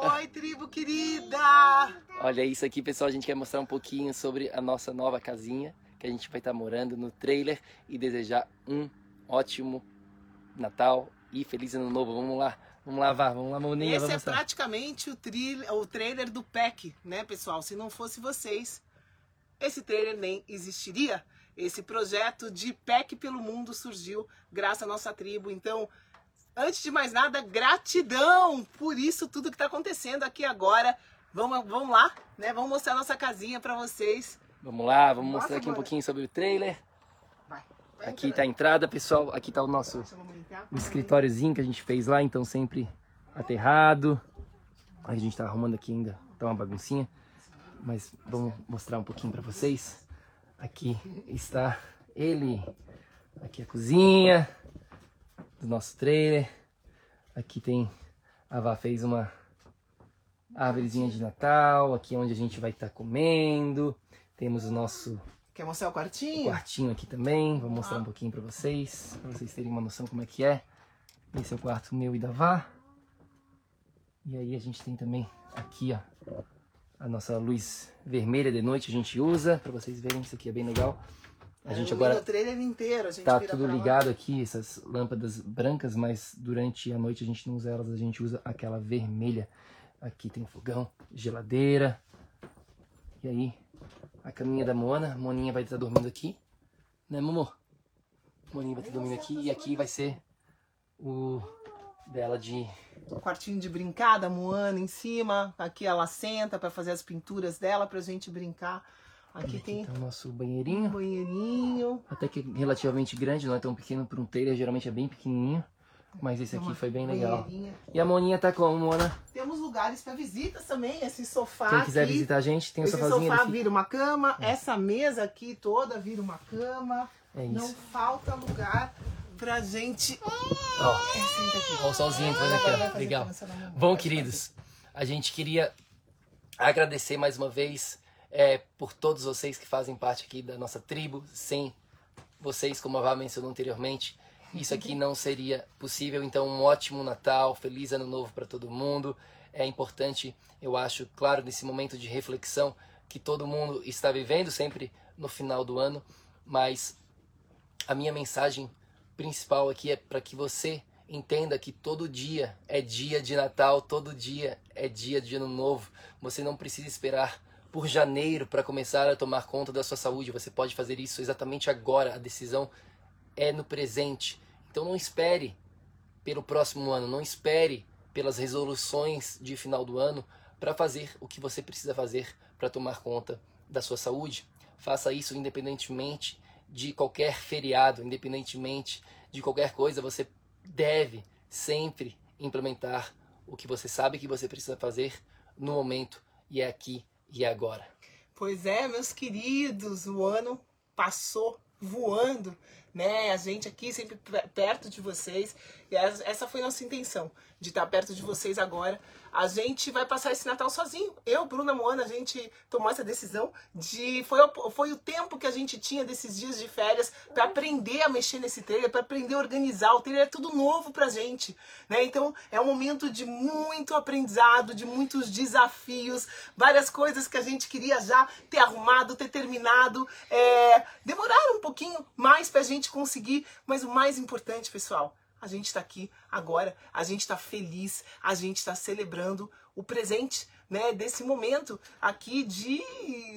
Oi, tribo querida! Olha isso aqui, pessoal. A gente quer mostrar um pouquinho sobre a nossa nova casinha que a gente vai estar morando no trailer e desejar um ótimo Natal e feliz ano novo. Vamos lá, vamos lavar, vamos lá, Moninha. Esse é praticamente o, trailer, o trailer do PEC, né, pessoal? Se não fosse vocês, esse trailer nem existiria. Esse projeto de PEC pelo mundo surgiu graças à nossa tribo. Então, Antes de mais nada, gratidão por isso tudo que está acontecendo aqui agora. Vamos, vamos lá, né? Vamos mostrar nossa casinha para vocês. Vamos lá, vamos Nossa, mostrar aqui um pouquinho sobre o trailer. Vai, vai aqui está a entrada, pessoal. Aqui está o nosso o escritóriozinho que a gente fez lá, então sempre aterrado. A gente está arrumando aqui ainda, tá uma baguncinha. Mas vamos mostrar um pouquinho para vocês. Aqui está ele. Aqui a cozinha do nosso trailer. Aqui tem a Vá fez uma árvorezinha de Natal, aqui é onde a gente vai estar tá comendo. Temos o nosso Quer mostrar o quartinho? O quartinho aqui também, vou mostrar ah. um pouquinho para vocês, para vocês terem uma noção como é que é. Esse é o quarto meu e da Vá. E aí a gente tem também aqui, ó, a nossa luz vermelha de noite a gente usa, para vocês verem, isso aqui é bem legal. A gente agora o trailer inteiro, a gente tá tudo ligado aqui, essas lâmpadas brancas, mas durante a noite a gente não usa elas, a gente usa aquela vermelha. Aqui tem fogão, geladeira. E aí, a caminha da Mona, Moninha vai estar dormindo aqui, né, Momo? Moninha vai estar dormindo aqui e aqui vai ser o dela de o quartinho de brincar da Moana em cima. Aqui ela senta para fazer as pinturas dela pra gente brincar. Aqui, aqui tem tá o nosso banheirinho. Um banheirinho. Até que relativamente grande, não é tão pequeno para um trailer, geralmente é bem pequenininho. Mas esse aqui foi bem legal. E a Moninha tá como, Mona? Temos lugares para visitas também, esse sofá Quem quiser aqui, visitar a gente, tem o esse sofazinho. Esse sofá vira uma cama, é. essa mesa aqui toda vira uma cama. É isso. Não falta lugar pra gente... Ó, oh. o solzinho entrando aqui, Legal. Bom, queridos, a gente queria agradecer mais uma vez é, por todos vocês que fazem parte aqui da nossa tribo. Sem vocês, como a Vá mencionou anteriormente, isso aqui não seria possível. Então, um ótimo Natal, feliz Ano Novo para todo mundo. É importante, eu acho, claro, nesse momento de reflexão que todo mundo está vivendo sempre no final do ano, mas a minha mensagem principal aqui é para que você entenda que todo dia é dia de Natal, todo dia é dia de Ano Novo. Você não precisa esperar por janeiro para começar a tomar conta da sua saúde. Você pode fazer isso exatamente agora. A decisão é no presente. Então não espere pelo próximo ano, não espere pelas resoluções de final do ano para fazer o que você precisa fazer para tomar conta da sua saúde. Faça isso independentemente de qualquer feriado, independentemente de qualquer coisa, você deve sempre implementar o que você sabe que você precisa fazer no momento e é aqui e agora? Pois é, meus queridos, o ano passou voando, né? A gente aqui sempre perto de vocês. E essa foi nossa intenção, de estar perto de vocês agora. A gente vai passar esse Natal sozinho. Eu, Bruna Moana, a gente tomou essa decisão de foi foi o tempo que a gente tinha desses dias de férias para aprender a mexer nesse trailer, para aprender a organizar. O trailer é tudo novo pra gente, né? Então, é um momento de muito aprendizado, de muitos desafios, várias coisas que a gente queria já ter arrumado, ter terminado, é, demoraram pouquinho mais pra gente conseguir, mas o mais importante, pessoal, a gente está aqui agora, a gente está feliz, a gente está celebrando o presente, né, desse momento aqui de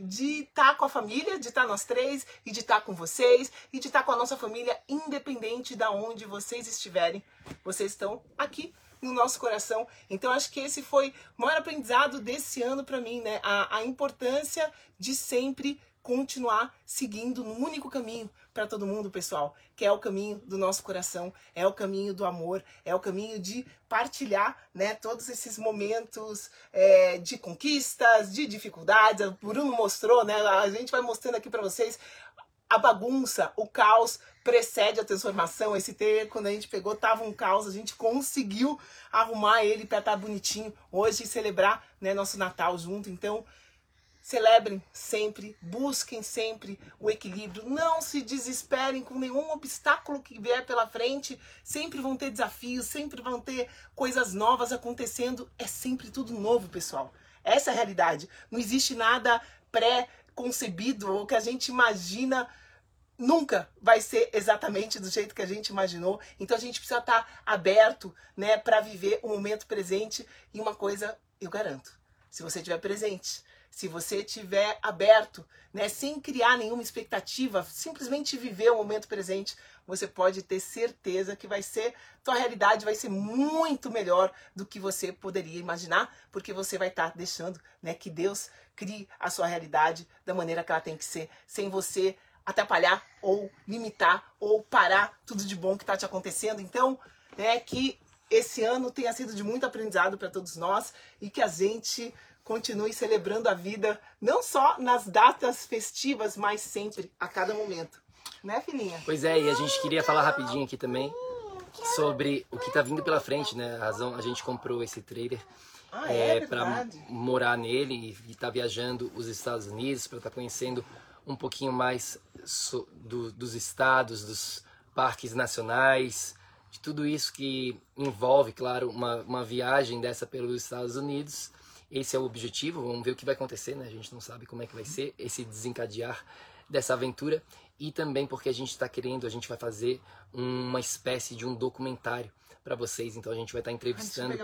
de estar tá com a família, de estar tá nós três e de estar tá com vocês e de estar tá com a nossa família, independente da onde vocês estiverem, vocês estão aqui no nosso coração. Então acho que esse foi o maior aprendizado desse ano para mim, né, a, a importância de sempre continuar seguindo um único caminho para todo mundo, pessoal, que é o caminho do nosso coração, é o caminho do amor, é o caminho de partilhar, né, todos esses momentos é, de conquistas, de dificuldades. O Bruno mostrou, né, a gente vai mostrando aqui para vocês a bagunça, o caos precede a transformação. Esse ter, quando a gente pegou, tava um caos, a gente conseguiu arrumar ele para estar tá bonitinho hoje e celebrar, né, nosso Natal junto. Então, Celebrem sempre, busquem sempre o equilíbrio, não se desesperem com nenhum obstáculo que vier pela frente. Sempre vão ter desafios, sempre vão ter coisas novas acontecendo. É sempre tudo novo, pessoal. Essa é a realidade. Não existe nada pré-concebido ou que a gente imagina nunca vai ser exatamente do jeito que a gente imaginou. Então a gente precisa estar aberto, né, para viver o momento presente. E uma coisa eu garanto: se você estiver presente, se você tiver aberto, né, sem criar nenhuma expectativa, simplesmente viver o momento presente, você pode ter certeza que vai ser, tua realidade vai ser muito melhor do que você poderia imaginar, porque você vai estar tá deixando, né, que Deus crie a sua realidade da maneira que ela tem que ser, sem você atrapalhar ou limitar ou parar tudo de bom que está te acontecendo. Então, é que esse ano tenha sido de muito aprendizado para todos nós e que a gente continue celebrando a vida, não só nas datas festivas, mas sempre, a cada momento. Né, filhinha? Pois é, e a gente queria falar rapidinho aqui também sobre o que está vindo pela frente, né? A razão, a gente comprou esse trailer ah, é, é para morar nele e estar tá viajando os Estados Unidos, para estar tá conhecendo um pouquinho mais so, do, dos estados, dos parques nacionais, de tudo isso que envolve, claro, uma, uma viagem dessa pelos Estados Unidos esse é o objetivo, vamos ver o que vai acontecer, né? A gente não sabe como é que vai ser esse desencadear dessa aventura e também porque a gente está querendo, a gente vai fazer uma espécie de um documentário para vocês. Então a gente vai estar tá entrevistando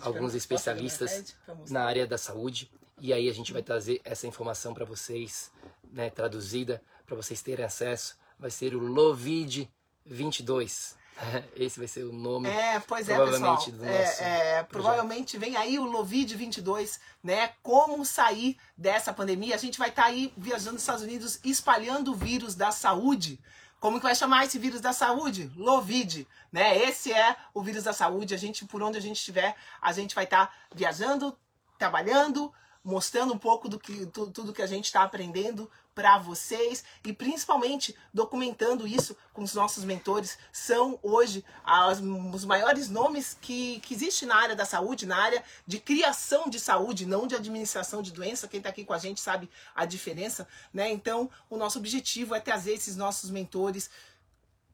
alguns especialistas na área da saúde e aí a gente vai trazer essa informação para vocês, né, traduzida para vocês terem acesso. Vai ser o Lovid 22. Esse vai ser o nome. É, pois é, pessoal. É, é, provavelmente vem aí o Lovid 22, né? Como sair dessa pandemia? A gente vai estar tá aí viajando nos Estados Unidos, espalhando o vírus da saúde. Como que vai chamar esse vírus da saúde? Lovid, né? Esse é o vírus da saúde. A gente, por onde a gente estiver, a gente vai estar tá viajando, trabalhando, mostrando um pouco do que tudo que a gente está aprendendo para vocês e principalmente documentando isso com os nossos mentores. São hoje as, os maiores nomes que, que existe na área da saúde, na área de criação de saúde, não de administração de doença. Quem está aqui com a gente sabe a diferença, né? Então, o nosso objetivo é trazer esses nossos mentores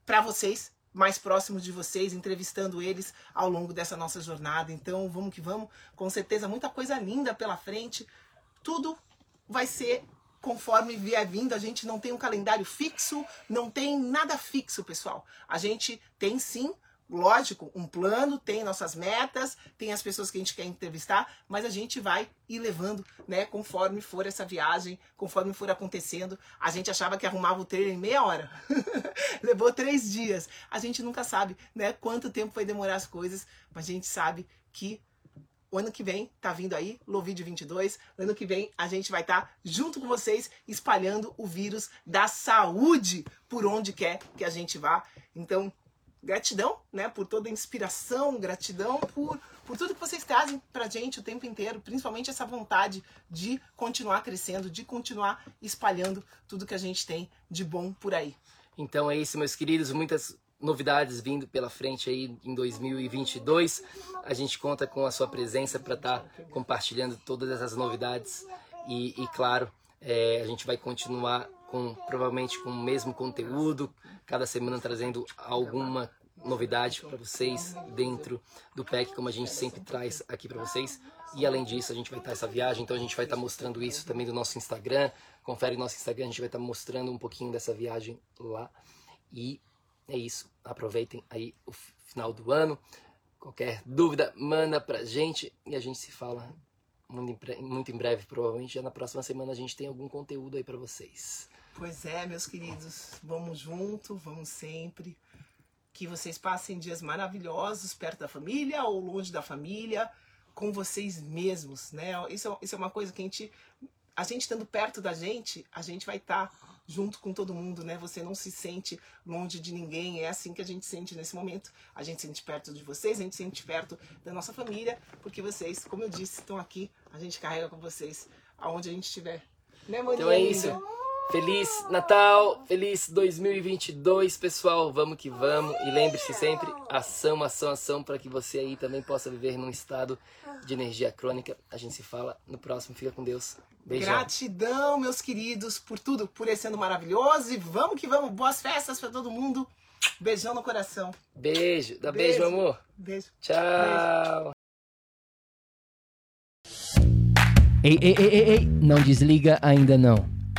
para vocês, mais próximos de vocês, entrevistando eles ao longo dessa nossa jornada. Então, vamos que vamos. Com certeza, muita coisa linda pela frente. Tudo vai ser conforme vier vindo. A gente não tem um calendário fixo, não tem nada fixo, pessoal. A gente tem sim lógico, um plano, tem nossas metas, tem as pessoas que a gente quer entrevistar, mas a gente vai ir levando, né, conforme for essa viagem, conforme for acontecendo. A gente achava que arrumava o trailer em meia hora. Levou três dias. A gente nunca sabe, né, quanto tempo vai demorar as coisas, mas a gente sabe que o ano que vem tá vindo aí, Lovídeo 22. Ano que vem a gente vai estar tá junto com vocês espalhando o vírus da saúde por onde quer que a gente vá. Então, gratidão, né, por toda a inspiração, gratidão por, por tudo que vocês trazem pra gente o tempo inteiro, principalmente essa vontade de continuar crescendo, de continuar espalhando tudo que a gente tem de bom por aí. Então é isso, meus queridos, muitas novidades vindo pela frente aí em 2022. A gente conta com a sua presença para estar tá compartilhando todas essas novidades e, e claro, é, a gente vai continuar com provavelmente com o mesmo conteúdo, cada semana trazendo alguma novidade para vocês dentro do PEC, como a gente sempre traz aqui para vocês. E além disso, a gente vai estar essa viagem, então a gente vai estar mostrando isso também no nosso Instagram. Confere nosso Instagram, a gente vai estar mostrando um pouquinho dessa viagem lá. E é isso. Aproveitem aí o final do ano. Qualquer dúvida, manda pra gente e a gente se fala muito em breve, provavelmente já na próxima semana a gente tem algum conteúdo aí para vocês. Pois é, meus queridos, vamos junto, vamos sempre. Que vocês passem dias maravilhosos perto da família ou longe da família, com vocês mesmos, né? Isso é, isso é uma coisa que a gente, a gente estando perto da gente, a gente vai estar tá junto com todo mundo, né? Você não se sente longe de ninguém. É assim que a gente sente nesse momento. A gente sente perto de vocês, a gente sente perto da nossa família, porque vocês, como eu disse, estão aqui. A gente carrega com vocês aonde a gente estiver. Né? Então é isso. Feliz Natal, feliz 2022, pessoal. Vamos que vamos. E lembre-se sempre: ação, ação, ação, para que você aí também possa viver num estado de energia crônica. A gente se fala no próximo. Fica com Deus. Beijão. Gratidão, meus queridos, por tudo, por esse ano maravilhoso. E vamos que vamos. Boas festas para todo mundo. Beijão no coração. Beijo. Dá beijo, beijo amor. Beijo. Tchau. Beijo. Ei, ei, ei, ei, ei. Não desliga ainda não